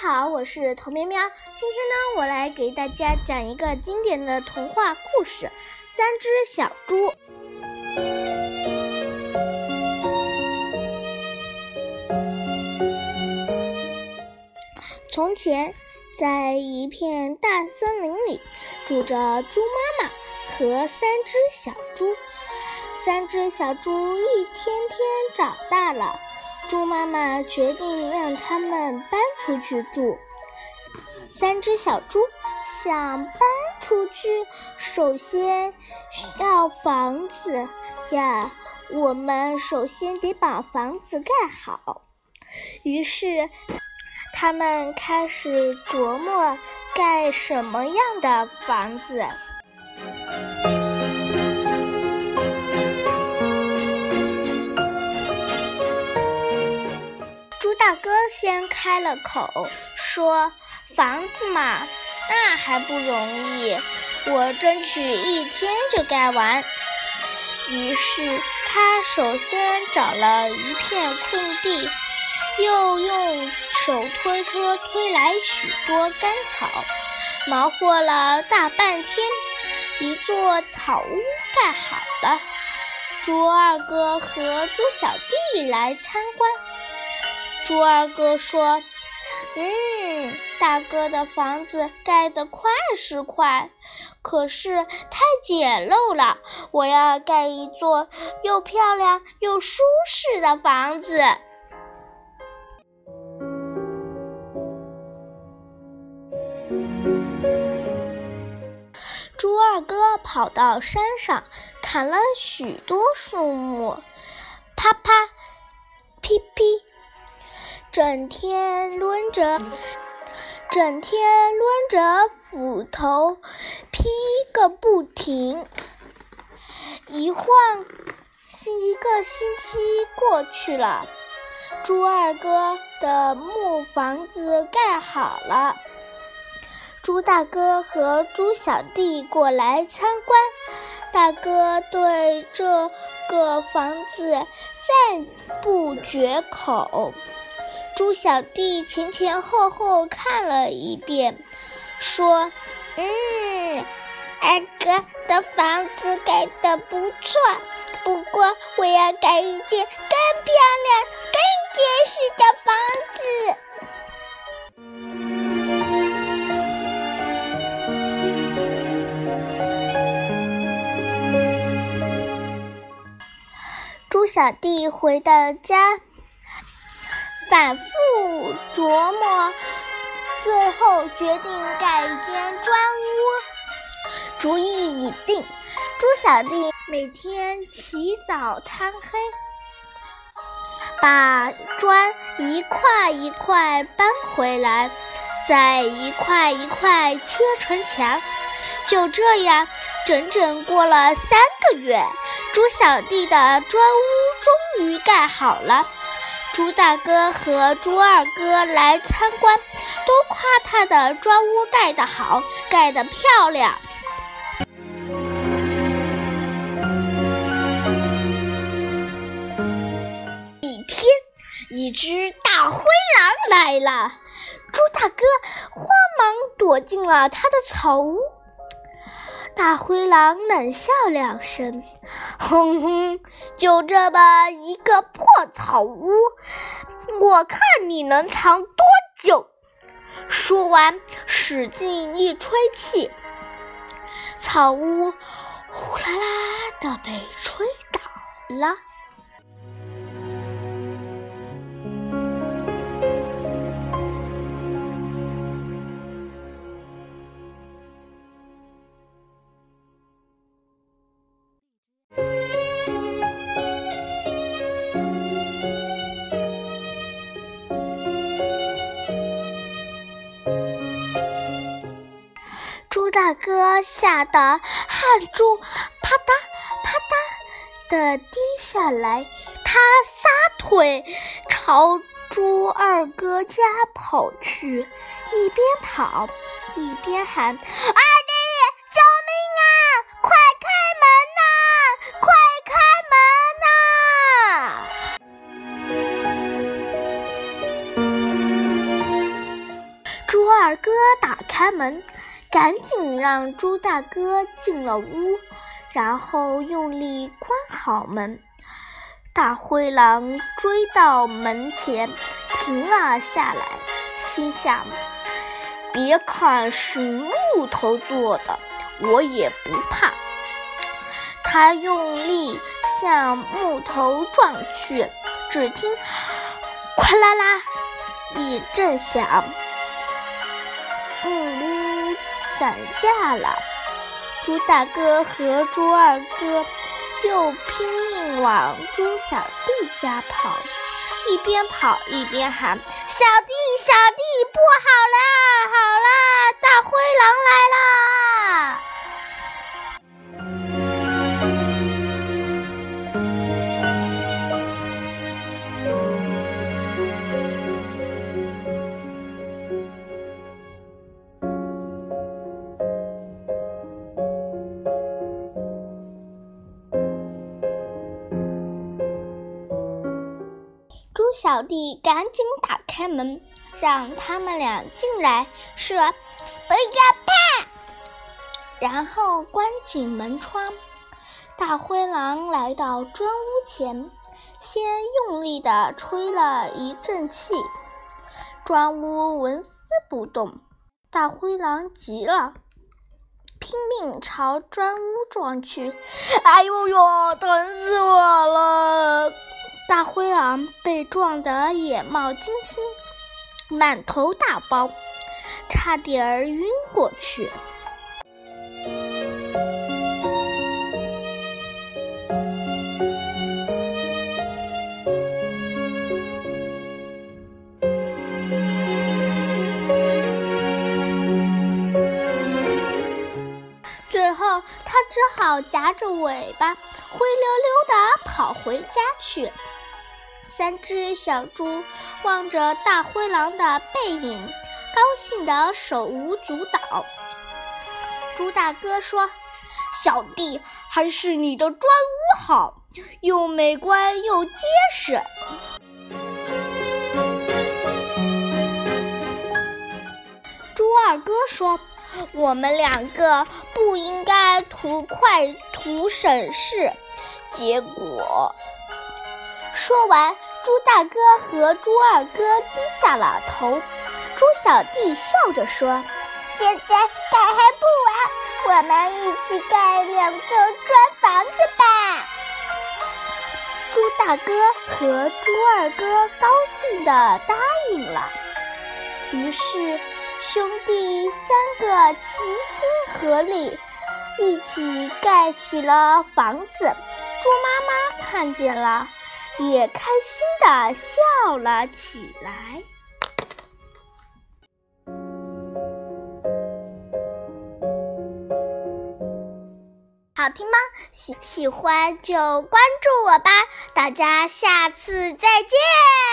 好，我是童喵喵。今天呢，我来给大家讲一个经典的童话故事《三只小猪》。从前，在一片大森林里，住着猪妈妈和三只小猪。三只小猪一天天长大了。猪妈妈决定让他们搬出去住。三只小猪想搬出去，首先需要房子呀。我们首先得把房子盖好。于是，他们开始琢磨盖什么样的房子。大哥先开了口，说：“房子嘛，那还不容易，我争取一天就盖完。”于是他首先找了一片空地，又用手推车推来许多干草，忙活了大半天，一座草屋盖好了。猪二哥和猪小弟来参观。猪二哥说：“嗯，大哥的房子盖得快是快，可是太简陋了。我要盖一座又漂亮又舒适的房子。”猪二哥跑到山上，砍了许多树木，啪啪，噼噼。整天抡着，整天抡着斧头劈个不停。一晃，一个星期过去了，猪二哥的木房子盖好了。猪大哥和猪小弟过来参观，大哥对这个房子赞不绝口。猪小弟前前后后看了一遍，说：“嗯，二哥的房子盖得不错，不过我要盖一间更漂亮、更结实的房子。”猪小弟回到家。反复琢磨，最后决定盖一间砖屋。主意已定，猪小弟每天起早贪黑，把砖一块一块搬回来，再一块一块切成墙。就这样，整整过了三个月，猪小弟的砖屋终于盖好了。猪大哥和猪二哥来参观，都夸他的砖屋盖得好，盖得漂亮。一天，一只大灰狼来了，猪大哥慌忙躲进了他的草屋。大灰狼冷笑两声，哼哼，就这么一个破草屋，我看你能藏多久？说完，使劲一吹气，草屋呼啦啦的被吹倒了。哥吓得汗珠啪嗒啪嗒的滴下来，他撒腿朝猪二哥家跑去，一边跑一边喊：“二弟，救命啊！快开门呐！快开门呐！”猪二！”哥打开门，赶紧让猪大哥进了屋，然后用力关好门。大灰狼追到门前，停了下来，心想：别看是木头做的，我也不怕。他用力向木头撞去，只听“哗啦啦”一阵响，木散架了。猪大哥和猪二哥就拼命往猪小弟家跑，一边跑一边喊：“小弟，小弟，小弟赶紧打开门，让他们俩进来，说：“不要怕。”然后关紧门窗。大灰狼来到砖屋前，先用力地吹了一阵气，砖屋纹丝不动。大灰狼急了，拼命朝砖屋撞去。“哎呦呦，疼死我了！”大灰狼被撞得眼冒金星，满头大包，差点儿晕过去。最后，他只好夹着尾巴，灰溜溜地跑回家去。三只小猪望着大灰狼的背影，高兴得手舞足蹈。猪大哥说：“小弟，还是你的砖屋好，又美观又结实。”猪二哥说：“我们两个不应该图快图省事。”结果，说完。猪大哥和猪二哥低下了头，猪小弟笑着说：“现在盖还不晚，我们一起盖两座砖房子吧。”猪大哥和猪二哥高兴地答应了。于是，兄弟三个齐心合力，一起盖起了房子。猪妈妈看见了。也开心的笑了起来。好听吗？喜喜欢就关注我吧，大家下次再见。